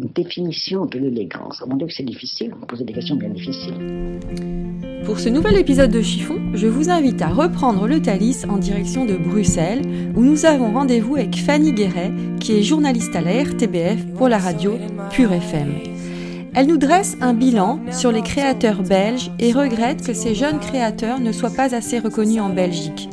Une définition de l'élégance. Mon Dieu, c'est difficile. Vous posez des questions bien difficiles. Pour ce nouvel épisode de Chiffon, je vous invite à reprendre le Thalys en direction de Bruxelles, où nous avons rendez-vous avec Fanny Guéret, qui est journaliste à la RTBF pour la radio Pure FM. Elle nous dresse un bilan sur les créateurs belges et regrette que ces jeunes créateurs ne soient pas assez reconnus en Belgique.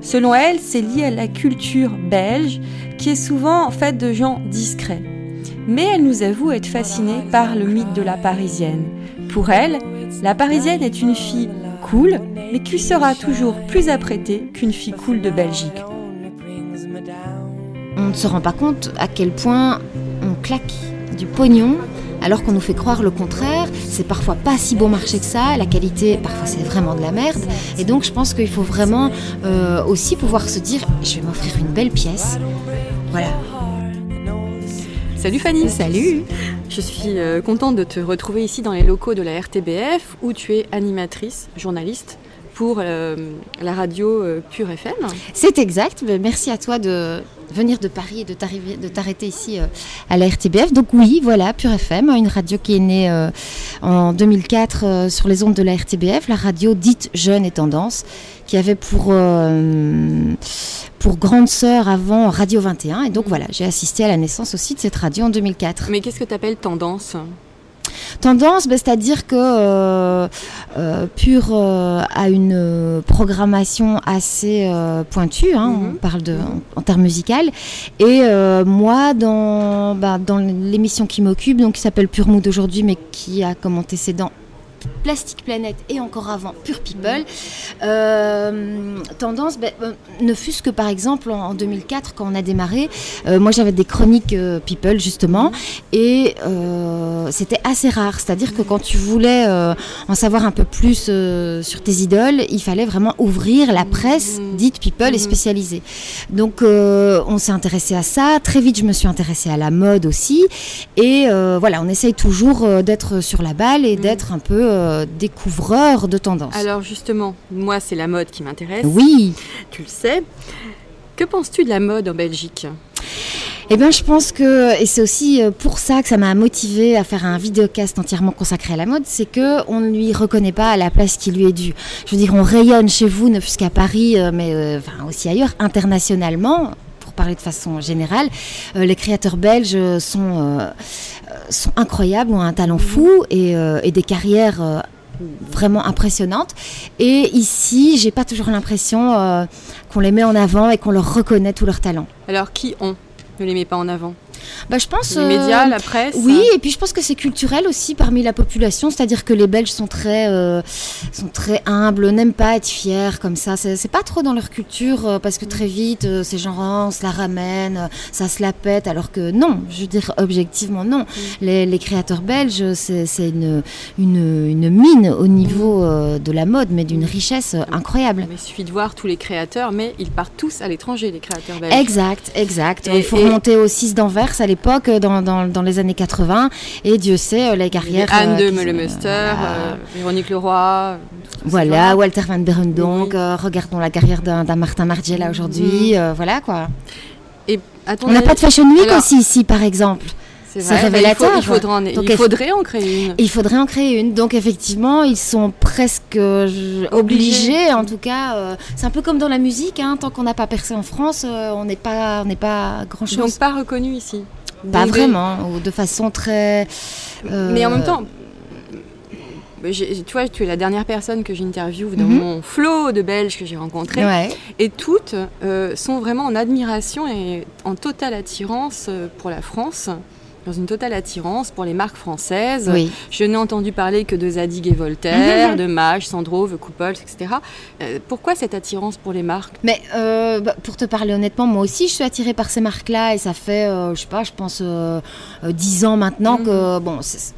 Selon elle, c'est lié à la culture belge, qui est souvent faite de gens discrets. Mais elle nous avoue être fascinée par le mythe de la Parisienne. Pour elle, la Parisienne est une fille cool, mais qui sera toujours plus apprêtée qu'une fille cool de Belgique. On ne se rend pas compte à quel point on claque du pognon alors qu'on nous fait croire le contraire. C'est parfois pas si bon marché que ça, la qualité parfois c'est vraiment de la merde. Et donc je pense qu'il faut vraiment euh, aussi pouvoir se dire je vais m'offrir une belle pièce. Voilà. Salut Fanny. Salut. Je suis euh, contente de te retrouver ici dans les locaux de la RTBF où tu es animatrice, journaliste pour euh, la radio euh, Pure FM. C'est exact. Ben, Merci à toi de venir de Paris et de t'arrêter ici euh, à la RTBF. Donc oui, voilà, Pure FM, une radio qui est née en 2004 euh, sur les ondes de la RTBF, la radio dite jeune et tendance, qui avait pour, pour grande sœur avant Radio 21. Et donc voilà, j'ai assisté à la naissance aussi de cette radio en 2004. Mais qu'est-ce que tu appelles tendance? Tendance, ben, c'est-à-dire que euh, euh, Pure euh, a une programmation assez pointue, hein, Mhm. on parle de, en, en termes musical. Et moi, dans, bah, dans l'émission qui m'occupe, donc qui s'appelle Pure Mood aujourd'hui, mais qui a comme antécédent Plastic Planet et encore avant Pure People. Euh, tendance, ben, euh, ne fût-ce que par exemple en, en 2004 quand on a démarré, euh, moi j'avais des chroniques euh, People justement et c'était assez rare. C'est-à-dire que quand tu voulais en savoir un peu plus sur tes idoles, il fallait vraiment ouvrir la presse Mhm. dite People et Mhm. spécialisée. Donc on s'est intéressé à ça. Très vite je me suis intéressée à la mode aussi et voilà, on essaye toujours d'être sur la balle et Mhm. d'être un peu euh, découvreur de tendances. Alors justement, moi c'est la mode qui m'intéresse, oui, tu le sais. Que penses-tu de la mode en Belgique? Eh bien je pense que, et c'est aussi euh, pour ça que ça m'a motivée à faire un vidéocast entièrement consacré à la mode, c'est que on ne lui reconnaît pas la place qui lui est due. Je veux dire, on rayonne chez vous, ne fût-ce qu'à Paris, euh, mais euh, enfin, aussi ailleurs, internationalement. Parler de façon générale, euh, les créateurs belges sont, euh, euh, sont incroyables, ont un talent fou et, et des carrières vraiment impressionnantes. Et ici, j'ai pas toujours l'impression qu'on les met en avant et qu'on leur reconnaît tout leur talent. Alors qui on ne les met pas en avant? Bah, je pense. Les euh, médias, la presse Oui, et puis je pense que c'est culturel aussi parmi la population, c'est-à-dire que les Belges sont très, euh, sont très humbles, n'aiment pas être fiers comme ça. C'est pas trop dans leur culture euh, parce que très vite, euh, c'est genre oh, on se la ramène, euh, ça se la pète, alors que non, je veux dire objectivement non. Les, les créateurs belges, c'est une, une, une mine au niveau euh, de la mode, mais d'une richesse euh, incroyable. Il suffit de voir tous les créateurs, mais ils partent tous à l'étranger, les créateurs belges. Exact, exact. Et- Il faut et- remonter au 6 d'Anvers à l'époque, euh, dans, dans, dans les années 80, et Dieu sait, euh, les carrières. Anne euh, de qui- Meulemuster, euh, Véronique Leroy. euh, Voilà. Walter Van Berendonck, Oui. euh, regardons la carrière d'un Martin Margiela aujourd'hui, euh, voilà quoi. Et On n'a pas de Fashion Week Alors- aussi ici par exemple. C'est bah, il faut- révélateur. Il, faudrait en, Donc, il eff- faudrait en créer une. Il faudrait en créer une. Donc effectivement, ils sont presque euh, obligés, en tout cas. euh, c'est un peu comme dans la musique, hein, tant qu'on n'a pas percé en France, euh, on n'est pas, on pas grand chose. Donc pas reconnu ici. pas Donc, des- vraiment, ou de façon très. euh, Mais en même temps, tu vois, tu es la dernière personne que j'interviewe dans Mhm. mon flot de Belges que j'ai rencontrés. Ouais. Et toutes euh, sont vraiment en admiration et en totale attirance pour la France. Dans une totale attirance pour les marques françaises. Oui. Je n'ai entendu parler que de Zadig et Voltaire, de Mage, Sandro, The Couples, etc. Euh, pourquoi cette attirance pour les marques? Mais euh, bah, pour te parler honnêtement, moi aussi je suis attirée par ces marques-là et ça fait, euh, je sais pas, je pense euh, euh, 10 ans maintenant Mhm. que bon, c'est-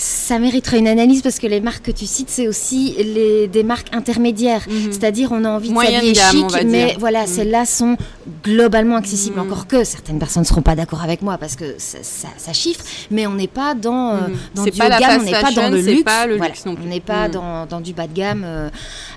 ça mériterait une analyse parce que les marques que tu cites, c'est aussi les, des marques intermédiaires. Mhm. C'est-à-dire, on a envie de s'habiller chic, mais dire. voilà, Mhm. celles-là sont globalement accessibles. Mhm. Encore que certaines personnes ne seront pas d'accord avec moi parce que ça, ça- ça chiffre, mais on n'est pas dans, euh, dans du haut de gamme, on n'est pas dans le luxe. pas le Voilà, luxe non plus. On n'est pas dans, dans du bas de gamme euh,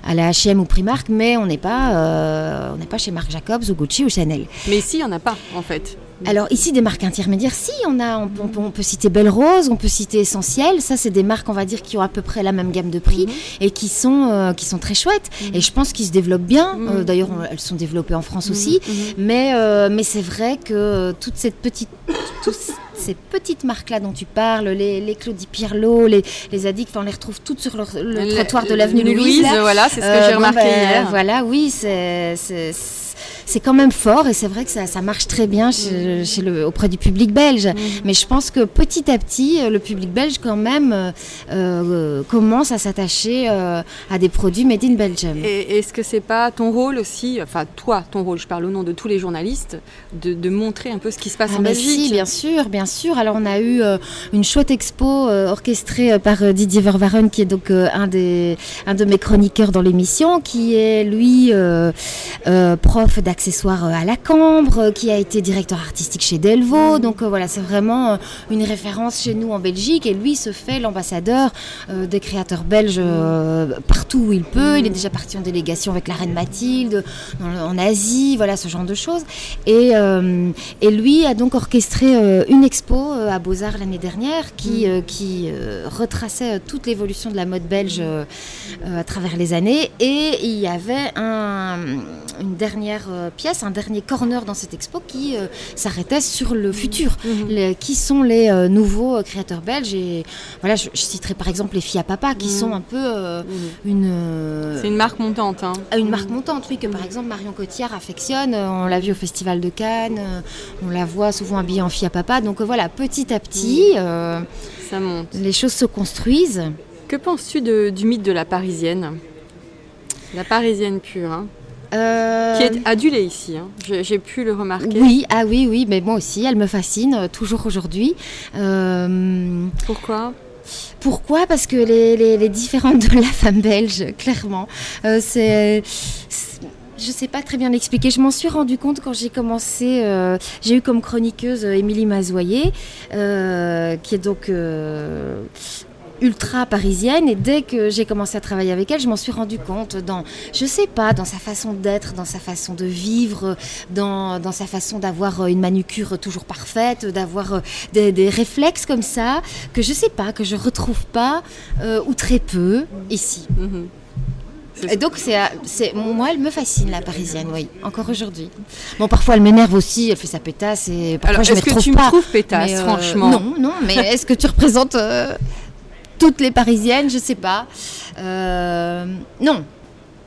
à la H&M ou Primark, mais on n'est pas, euh, on pas chez Marc Jacobs ou Gucci ou Chanel. Mais ici, il n'y en a pas, en fait. Alors ici, des marques intermédiaires, si, on, a, on, peut- on peut- on peut citer Belle Rose, on peut citer Essentiel. Ça, c'est des marques, on va dire, qui ont à peu près la même gamme de prix Mhm. et qui sont, euh, qui sont très chouettes. Et je pense qu'ils se développent bien. Mhm. Euh, D'ailleurs, elles sont développées en France aussi. Mhm. Mais, euh, mais c'est vrai que toute cette petite, toutes ces petites marques-là dont tu parles, les, les Claudie Pierlot, les, les Addicts, on les retrouve toutes sur le, le Le- trottoir de l'avenue Louise, Louise. là. voilà, c'est ce que j'ai bon, remarqué ben, hier. Voilà, oui, c'est c'est- quand même fort et c'est vrai que ça, ça marche très bien chez, chez le, auprès du public belge. Mhm. Mais je pense que petit à petit, euh, le public belge quand même euh, euh, commence à s'attacher euh, à des produits made in Belgium. Et est-ce que c'est pas ton rôle aussi, enfin toi, ton rôle, je parle au nom de tous les journalistes, de, de montrer un peu ce qui se passe Ah, en Belgique? si, bien sûr, bien sûr. Alors on a eu euh, une chouette expo orchestrée par Didier Vervaren, qui est donc un, des, un de mes chroniqueurs dans l'émission, qui est lui prof d'accessoires euh, à la Cambre, euh, qui a été directeur artistique chez Delvaux. Donc euh, voilà, c'est vraiment une référence chez nous en Belgique. Et lui se fait l'ambassadeur des créateurs belges euh, partout où il peut. Il est déjà parti en délégation avec la reine Mathilde, en Asie, voilà ce genre de choses. Et, et lui a donc orchestré une expo à Beaux-Arts l'année dernière qui, qui retraçait toute l'évolution de la mode belge à travers les années. Et il y avait un- une dernière pièce, un dernier corner dans cette expo qui euh, s'arrêtait sur le futur. Mhm. Les- qui sont les euh, nouveaux euh, créateurs belges Et voilà, je, je citerai par exemple les filles à papa qui Mhm. sont un peu euh, Mhm. une. euh, C'est une marque montante. Hein. une marque montante, oui, que par exemple Marion Cotillard affectionne. Euh, On l'a vu au Festival de Cannes, euh, on la voit souvent habillée en fille à papa. Donc euh, voilà, petit à petit, euh, Ça monte. les choses se construisent. Que penses-tu du mythe de la parisienne? La parisienne pure, hein, Euh, qui est adulée ici. hein. J'ai pu le remarquer. Oui, ah oui, oui, mais moi aussi, elle me fascine, euh, toujours aujourd'hui. Euh, Pourquoi? Pourquoi? Parce que les, les, les différentes de la femme belge, clairement, euh, c'est. Je sais pas très bien l'expliquer. Je m'en suis rendu compte quand j'ai commencé. euh, j'ai eu comme chroniqueuse Émilie Mazoyer, euh, qui est donc euh, ultra parisienne. Et dès que j'ai commencé à travailler avec elle, je m'en suis rendu compte dans, je sais pas, dans sa façon d'être, dans sa façon de vivre, dans, dans sa façon d'avoir euh, une manucure toujours parfaite, d'avoir euh, des, des réflexes comme ça que je sais pas, que je retrouve pas euh, ou très peu ici. Mhm. Et donc c'est, c'est, moi, elle me fascine la parisienne, oui, encore aujourd'hui. Bon, parfois elle m'énerve aussi, elle fait sa pétasse et parfois Alors, je est-ce que tu pas. me trouves pétasse, euh, franchement? Non, non, mais est-ce que tu représentes euh, toutes les parisiennes Je sais pas. Euh, non,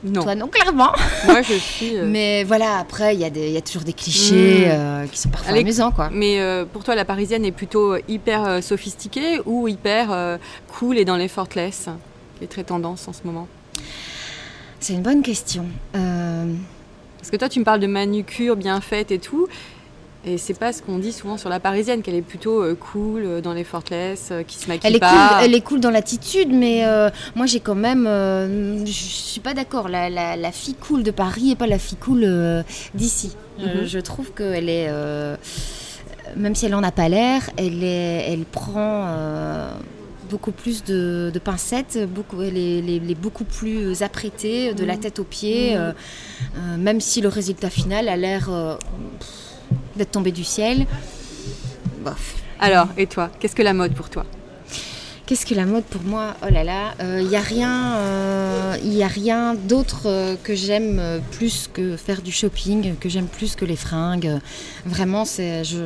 Non. toi non, clairement. Moi, je suis. euh, Mais voilà, après, il y, a des- il y a toujours des clichés Mm. euh, qui sont parfois Allez, amusants, quoi. Mais pour toi, la parisienne est plutôt hyper sophistiquée ou hyper cool et dans l'effortless qui est très tendance en ce moment? C'est une bonne question. Parce que toi, tu me parles de manucure bien faite et tout. Et c'est pas ce qu'on dit souvent sur la parisienne, qu'elle est plutôt euh, cool, euh, dans l'effortless, euh, qui se maquille Elle est, pas. cool, elle est cool dans l'attitude, mais moi j'ai quand même. je suis pas d'accord. La, la- la fille cool de Paris et pas la fille cool d'ici. Je- Mhm. Je, trouve qu'elle est. même si elle en a pas l'air, elle, est, elle prend. beaucoup plus de, de pincettes, beaucoup, elle, est, elle est- elle est beaucoup plus apprêtée de la Mhm. tête aux pieds, euh, même si le résultat final a l'air euh, d'être tombé du ciel. Bof. Alors, et toi, qu'est-ce que la mode pour toi? Qu'est-ce que la mode pour moi? Oh là là, il n'y a rien, il a rien d'autre que j'aime plus que faire du shopping, que j'aime plus que les fringues. Vraiment, c'est je.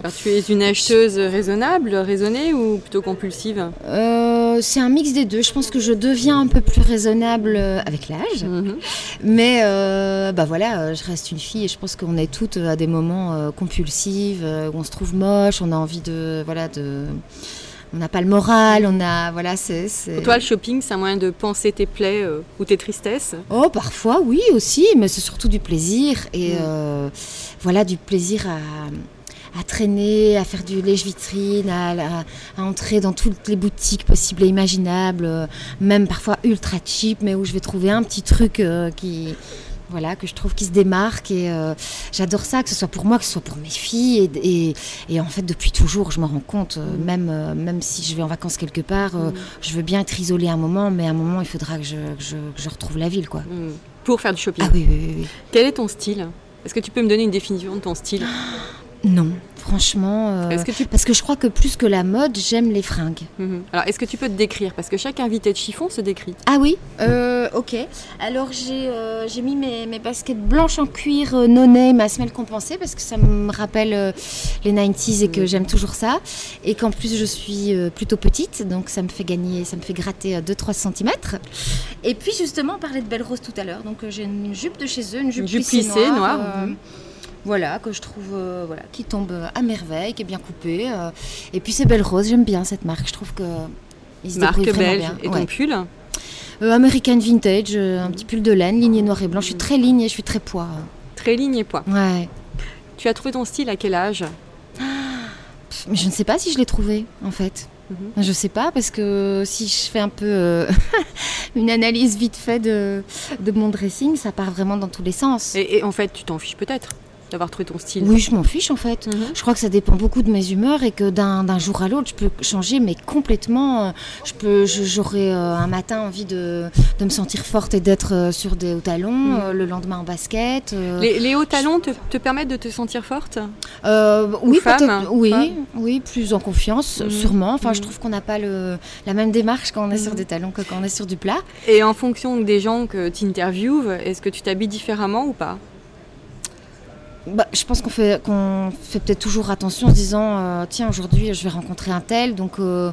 Alors, tu es une acheteuse raisonnable, raisonnée ou plutôt compulsive? C'est un mix des deux. Je pense que je deviens un peu plus raisonnable avec l'âge, mhm. mais bah voilà, je reste une fille et je pense qu'on est toutes à des moments compulsives où on se trouve moche, on a envie de voilà de on n'a pas le moral, on a voilà, c'est. Pour toi, le shopping, c'est un moyen de penser tes plaies euh, ou tes tristesses Oh, parfois, oui aussi, mais c'est surtout du plaisir et mm. euh, voilà, du plaisir à, traîner, à faire du lèche-vitrine, à, entrer dans toutes les boutiques possibles et imaginables, euh, même parfois ultra cheap, mais où je vais trouver un petit truc qui voilà, que je trouve qui se démarque. Et euh, j'adore ça, que ce soit pour moi, que ce soit pour mes filles. Et, en fait, depuis toujours, je me rends compte, euh, mm. même, euh, même si je vais en vacances quelque part, mm. je veux bien être isolée un moment, mais à un moment, il faudra que je, je, retrouve la ville. quoi. Mm. Pour faire du shopping Ah oui, oui, oui. Quel est ton style? Est-ce que tu peux me donner une définition de ton style? Non. Franchement, euh, parce que je crois que plus que la mode, j'aime les fringues. Mhm. Alors, est-ce que tu peux te décrire Parce que chaque invité de chiffon se décrit. Ah oui euh, Ok. Alors, j'ai euh, mis mes, baskets blanches en cuir no name à semelle compensée parce que ça me rappelle les 90s et que mhm. j'aime toujours ça. Et qu'en plus, je suis plutôt petite, donc ça me fait gagner, ça me fait gratter 2-3 cm. Et puis, justement, on parlait de Belle Rose tout à l'heure. Donc, j'ai une jupe de chez eux, une jupe, plissée, noire. Mhm voilà, que je trouve euh, voilà, qui tombe à merveille, qui est bien coupée. Euh. et puis c'est Belle Rose, j'aime bien cette marque. Je trouve que ils se marque belge. Bien. Et ton pull euh, American Vintage, un petit pull de laine, ligne noir et blanc. Je suis très ligne et je suis très poids. Très ligne et poids. Ouais. Tu as trouvé ton style à quel âge? Mais je ne sais pas si je l'ai trouvé en fait. Mhm. Je sais pas parce que si je fais un peu une analyse vite fait de, de, mon dressing, ça part vraiment dans tous les sens. et en fait, tu t'en fiches peut-être d'avoir trouvé ton style Oui, je m'en fiche en fait. Mhm. Je crois que ça dépend beaucoup de mes humeurs et que d'un jour à l'autre, je peux changer, mais complètement. Euh, je peux, j'aurai euh, un matin envie de, de, me sentir forte et d'être euh, sur des hauts talons, mhm. le lendemain en basket. Les, hauts talons te, te, permettent de te sentir forte? Oui. Oui, oui, plus en confiance, mhm. sûrement. Enfin, je trouve qu'on n'a pas le, la même démarche quand on est sur des talons que quand on est sur du plat. Et en fonction des gens que tu interviews, est-ce que tu t'habilles différemment ou pas? Bah, je pense qu'on fait, qu'on fait peut-être toujours attention en se disant euh, tiens, aujourd'hui je vais rencontrer un tel, donc euh,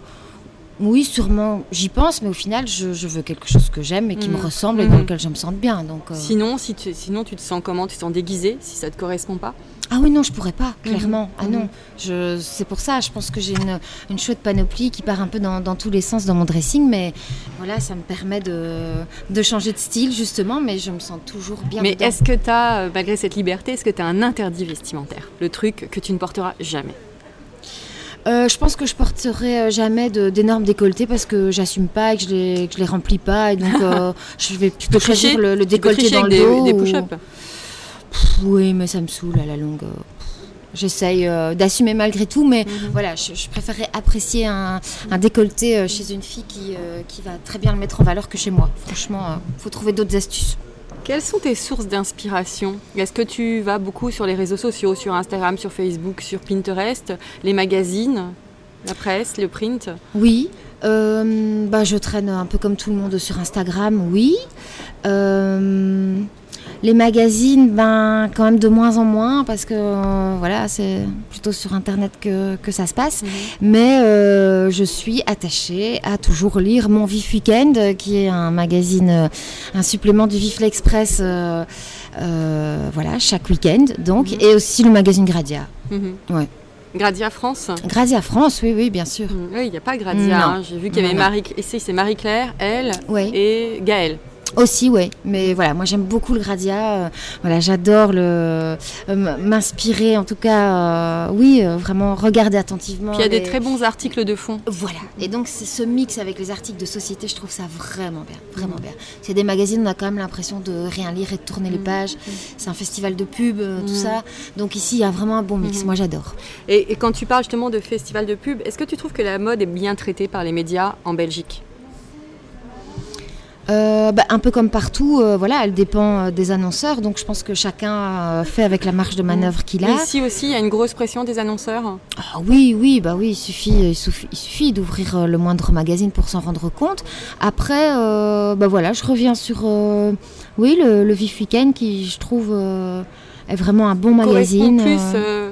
oui, sûrement j'y pense, mais au final je, veux quelque chose que j'aime et qui me mmh. ressemble et dans mmh. lequel je me sente bien. Donc, euh. sinon, si tu, sinon, tu te sens comment? Tu te sens déguisé si ça te correspond pas? Ah oui, non, je pourrais pas, mhm. clairement. Ah non, mhm. c'est pour ça, je pense que j'ai une, une, chouette panoplie qui part un peu dans, tous les sens dans mon dressing, mais voilà, ça me permet de, changer de style, justement, mais je me sens toujours bien. Mais est-ce que tu as, euh, malgré cette liberté, est-ce que tu as un interdit vestimentaire Le truc que tu ne porteras jamais? Euh, je pense que je porterai euh, jamais d'énormes décolletés parce que j'assume pas et que je les, que je les remplis pas. Et donc, je vais plutôt choisir le, décolleté dans le dos. Des, oui, mais ça me saoule à la longue. J'essaye euh, d'assumer malgré tout, mais mhm. voilà, je, préférerais apprécier un, décolleté euh, chez une fille qui, euh, qui, va très bien le mettre en valeur que chez moi. Franchement, il faut trouver d'autres astuces. Quelles sont tes sources d'inspiration? Est-ce que tu vas beaucoup sur les réseaux sociaux, sur Instagram, sur Facebook, sur Pinterest, les magazines, la presse, le print? Oui, bah, je traîne un peu comme tout le monde sur Instagram, oui. Les magazines, ben, quand même de moins en moins, parce que euh, voilà, c'est plutôt sur Internet que, que ça se passe. Mhm. Mais euh, je suis attachée à toujours lire Mon Vif Weekend, qui est un magazine, euh, un supplément du Vif L'Express, voilà, chaque week-end, donc, mhm. et aussi le magazine Gradia. Mhm. Ouais. Gradia France Gradia France, oui, oui, bien sûr. Oui, il n'y a pas Gradia. Hein. J'ai vu qu'il y avait Marie. Ici, c'est Marie-Claire, elle et Gaëlle. Aussi, oui. Mais voilà, moi j'aime beaucoup le Gradia. Euh, voilà, j'adore le euh, m'inspirer, en tout cas, euh, oui, vraiment regarder attentivement. Puis il y a des très bons articles de fond. Voilà. Et donc ce mix avec les articles de société, je trouve ça vraiment bien, vraiment bien. C'est des magazines, on a quand même l'impression de rien lire et de tourner les mm. pages. Mm. C'est un festival de pub, tout mm. ça. Donc ici, il y a vraiment un bon mix. Moi, j'adore. Et, et quand tu parles justement de festival de pub, est-ce que tu trouves que la mode est bien traitée par les médias en Belgique? Euh, bah, un peu comme partout, euh, voilà, elle dépend euh, des annonceurs, donc je pense que chacun fait avec la marge de manœuvre qu'il a. Ici aussi, il y a une grosse pression des annonceurs. Ah oui, oui, bah oui, il suffit, il suffit, d'ouvrir le moindre magazine pour s'en rendre compte. Après, bah voilà, je reviens sur, oui, le, le Vif Weekend qui, je trouve, est vraiment un bon magazine. Plus,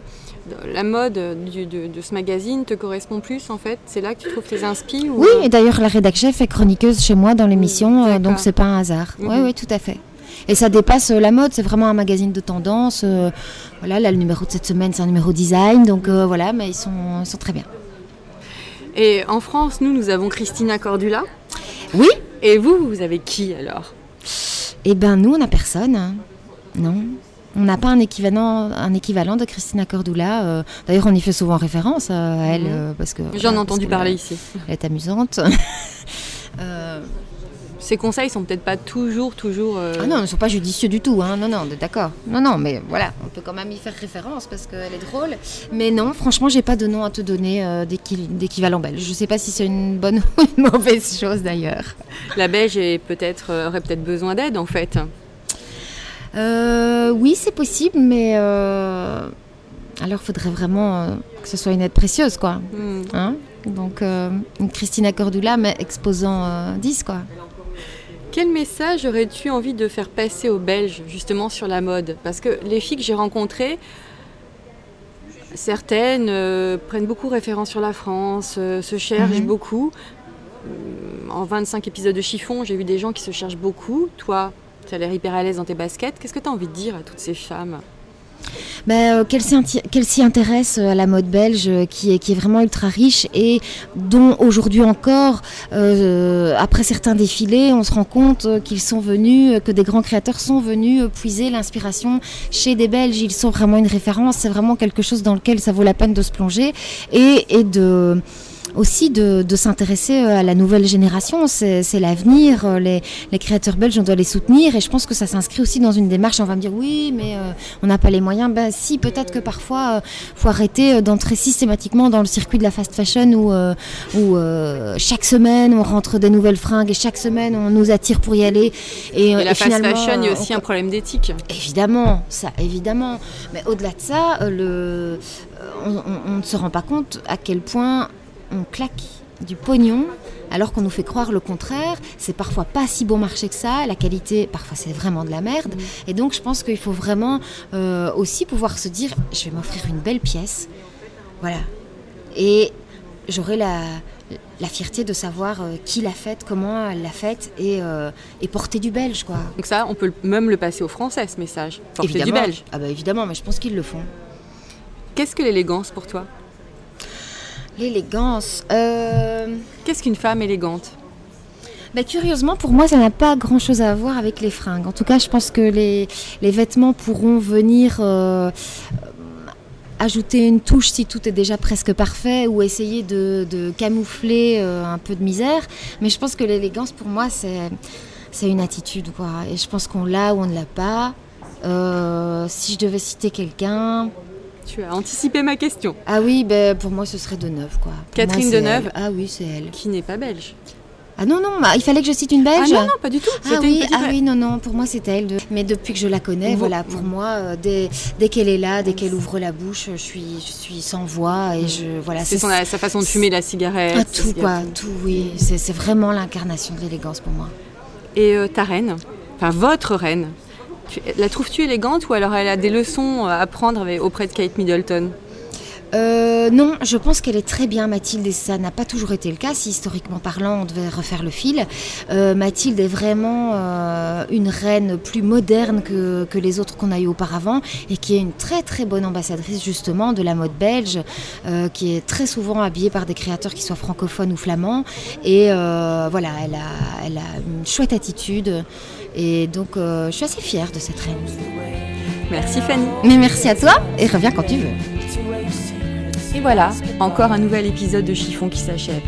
la mode du- de, de ce magazine te correspond plus en fait? C'est là que tu trouves tes inspi ou, Oui, euh, et d'ailleurs, la rédac chef est chroniqueuse chez moi dans l'émission, euh, D'accord. donc c'est pas un hasard. Oui, Mhm. oui, tout à fait. Et ça dépasse euh, la mode, c'est vraiment un magazine de tendance. euh, voilà, là, le numéro de cette semaine, c'est un numéro design, donc euh, voilà, mais ils sont, ils sont très bien. Et en France, nous, nous avons Christina Cordula. Oui Et vous, vous avez qui alors? Eh ben, nous, on n'a personne. hein. Non. On n'a pas un équivalent, un équivalent de Christina Cordula. euh, D'ailleurs, on y fait souvent référence euh, à elle, Mhm. euh, parce que. J'en ai entendu parler ici. Elle est amusante. Euh, Ces conseils sont peut-être pas toujours, toujours. Ah non, ils ne sont pas judicieux du tout, hein. non, non, d'accord. Non, non, mais voilà, on peut quand même y faire référence parce qu'elle est drôle. Mais non, franchement, j'ai pas de nom à te donner d'équi- d'équivalent belge. Je sais pas si c'est une bonne ou une mauvaise chose d'ailleurs. La Belge peut-être, aurait peut-être besoin d'aide en fait. Euh, oui, c'est possible, mais euh, alors faudrait vraiment euh, que ce soit une aide précieuse, quoi. Hmm. Hein? Donc, euh, une Christina Cordula, mais exposant euh, 10, quoi. Quel message aurais-tu envie de faire passer aux Belges justement sur la mode? Parce que les filles que j'ai rencontrées, certaines prennent beaucoup référence sur la France, se cherchent Mhm. beaucoup. En 25 épisodes de chiffon, j'ai vu des gens qui se cherchent beaucoup. Toi, tu as l'air hyper à l'aise dans tes baskets. Qu'est-ce que tu as envie de dire à toutes ces femmes? Ben, euh, qu'elle s'y intéresse euh, à la mode belge euh, qui est, vraiment ultra riche et dont aujourd'hui encore, après certains défilés, on se rend compte qu'ils sont venus, que des grands créateurs sont venus puiser l'inspiration chez des Belges. Ils sont vraiment une référence, c'est vraiment quelque chose dans lequel ça vaut la peine de se plonger et de aussi de, de s'intéresser euh, à la nouvelle génération, c'est l'avenir, euh, les, les créateurs belges, on doit les soutenir et je pense que ça s'inscrit aussi dans une démarche, on va me dire oui, mais euh, on n'a pas les moyens. Ben si, peut-être que parfois, il faut arrêter euh, d'entrer systématiquement dans le circuit de la fast fashion où, euh, où euh, chaque semaine on rentre des nouvelles fringues et chaque semaine on nous attire pour y aller. Et, euh, Et la et fast finalement, fashion, il y a on- aussi un problème d'éthique. Évidemment, ça, évidemment. Mais au-delà de ça, euh, le, euh, on, on- on ne se rend pas compte à quel point on claque du pognon alors qu'on nous fait croire le contraire. C'est parfois pas si bon marché que ça. La qualité, parfois, c'est vraiment de la merde. Et donc, je pense qu'il faut vraiment euh, aussi pouvoir se dire je vais m'offrir une belle pièce. Voilà. Et j'aurai la, la fierté de savoir euh, qui l'a faite, comment elle l'a faite et, euh, et porter du belge, quoi. Donc ça, on peut même le passer aux Français, ce message. Porter du évidemment. belge. Ah bah évidemment, mais je pense qu'ils le font. Qu'est-ce que l'élégance pour toi? L'élégance. Euh... Qu'est-ce qu'une femme élégante? bah, curieusement, pour moi, ça n'a pas grand-chose à voir avec les fringues. En tout cas, je pense que les, les vêtements pourront venir euh, ajouter une touche si tout est déjà presque parfait ou essayer de, de camoufler euh, un peu de misère. Mais je pense que l'élégance, pour moi, c'est c'est une attitude. Quoi. Et je pense qu'on l'a ou on ne l'a pas. Euh, si je devais citer quelqu'un, Tu as anticipé ma question. ah oui, ben, pour moi, ce serait Deneuve. Quoi. Pour Catherine moi, Deneuve. elle. Ah oui, c'est elle. Qui n'est pas belge. Ah non, non, bah, il fallait que je cite une Ah belge non, non, pas du tout. Ah oui, petite ah oui, non, non, pour moi c'était elle. de- Mais depuis que je la connais, voilà, pour moi, euh, dès, dès qu'elle est là, dès qu'elle ouvre la bouche, je suis, je suis sans voix et je, voilà, C'est son- sa façon de fumer la cigarette. Ah, tout quoi, tout, oui, c'est vraiment l'incarnation de l'élégance pour moi. Et euh, ta reine, enfin votre reine, la trouves-tu élégante ou alors elle a des leçons à apprendre avec- auprès de Kate Middleton? Euh, non, je pense qu'elle est très bien, Mathilde, et ça n'a pas toujours été le cas. Si historiquement parlant, on devait refaire le fil, Euh, Mathilde est vraiment euh, une reine plus moderne que, que les autres qu'on a eu auparavant et qui est une très très bonne ambassadrice justement de la mode belge, euh, qui est très souvent habillée par des créateurs qui soient francophones ou flamands. Et euh, voilà, elle a, elle a une chouette attitude. Et donc, euh, je suis assez fière de cette reine. Merci Fanny. Mais merci à toi et reviens quand tu veux. Et voilà, encore un nouvel épisode de Chiffon qui s'achève.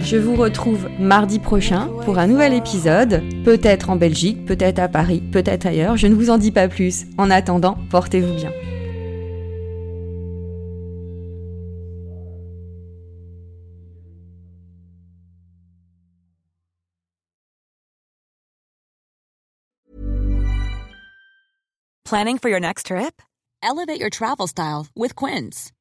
Je vous retrouve mardi prochain pour un nouvel épisode, peut-être en Belgique, peut-être à Paris, peut-être ailleurs, je ne vous en dis pas plus. En attendant, portez-vous bien. Planning for your next trip? Elevate your travel style with Quince.